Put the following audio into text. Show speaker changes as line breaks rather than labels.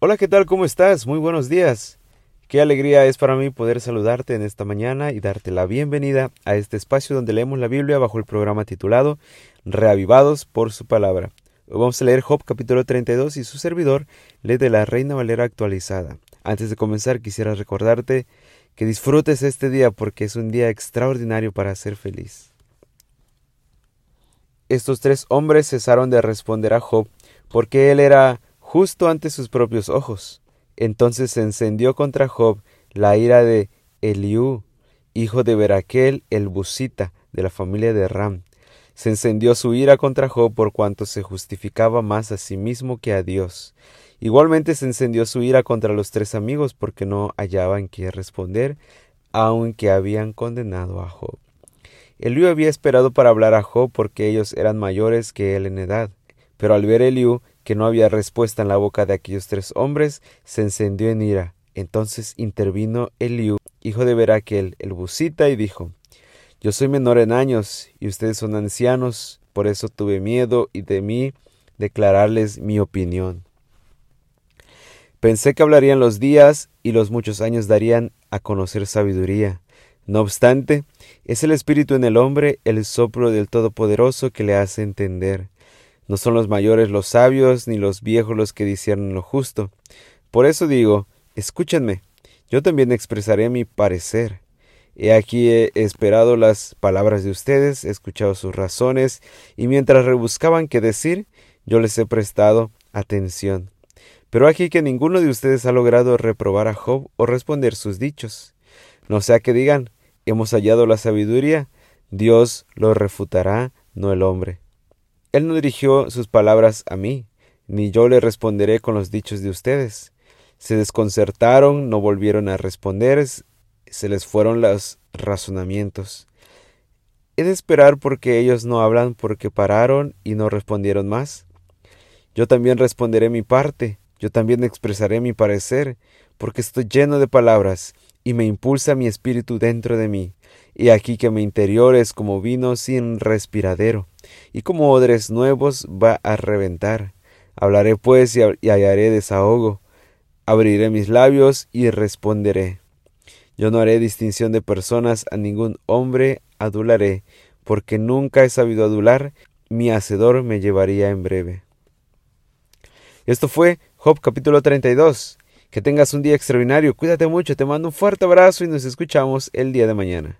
Hola, ¿qué tal? ¿Cómo estás? Muy buenos días. Qué alegría es para mí poder saludarte en esta mañana y darte la bienvenida a este espacio donde leemos la Biblia bajo el programa titulado Reavivados por su palabra. Hoy vamos a leer Job capítulo 32 y su servidor lee de la Reina Valera actualizada. Antes de comenzar quisiera recordarte que disfrutes este día porque es un día extraordinario para ser feliz. Estos tres hombres cesaron de responder a Job porque él era justo ante sus propios ojos. Entonces se encendió contra Job la ira de Eliú, hijo de Beraquel el Busita, de la familia de Ram. Se encendió su ira contra Job por cuanto se justificaba más a sí mismo que a Dios. Igualmente se encendió su ira contra los tres amigos porque no hallaban qué responder, aunque habían condenado a Job. Eliú había esperado para hablar a Job porque ellos eran mayores que él en edad. Pero al ver Eliú que no había respuesta en la boca de aquellos tres hombres, se encendió en ira. Entonces intervino Eliú, hijo de Beraquel, el busita, y dijo Yo soy menor en años, y ustedes son ancianos, por eso tuve miedo y de mí declararles mi opinión. Pensé que hablarían los días y los muchos años darían a conocer sabiduría. No obstante, es el Espíritu en el hombre el soplo del Todopoderoso que le hace entender. No son los mayores los sabios, ni los viejos los que disciernen lo justo. Por eso digo, escúchenme, yo también expresaré mi parecer. He aquí he esperado las palabras de ustedes, he escuchado sus razones, y mientras rebuscaban qué decir, yo les he prestado atención. Pero aquí que ninguno de ustedes ha logrado reprobar a Job o responder sus dichos. No sea que digan, hemos hallado la sabiduría, Dios lo refutará, no el hombre. Él no dirigió sus palabras a mí, ni yo le responderé con los dichos de ustedes. Se desconcertaron, no volvieron a responder, se les fueron los razonamientos. ¿He de esperar porque ellos no hablan porque pararon y no respondieron más? Yo también responderé mi parte, yo también expresaré mi parecer, porque estoy lleno de palabras y me impulsa mi espíritu dentro de mí. Y aquí que mi interior es como vino sin respiradero, y como odres nuevos va a reventar. Hablaré pues y, hallaré desahogo. Abriré mis labios y responderé. Yo no haré distinción de personas, a ningún hombre adularé, porque nunca he sabido adular, mi hacedor me llevaría en breve. Esto fue Job capítulo 32. Que tengas un día extraordinario, cuídate mucho, te mando un fuerte abrazo y nos escuchamos el día de mañana.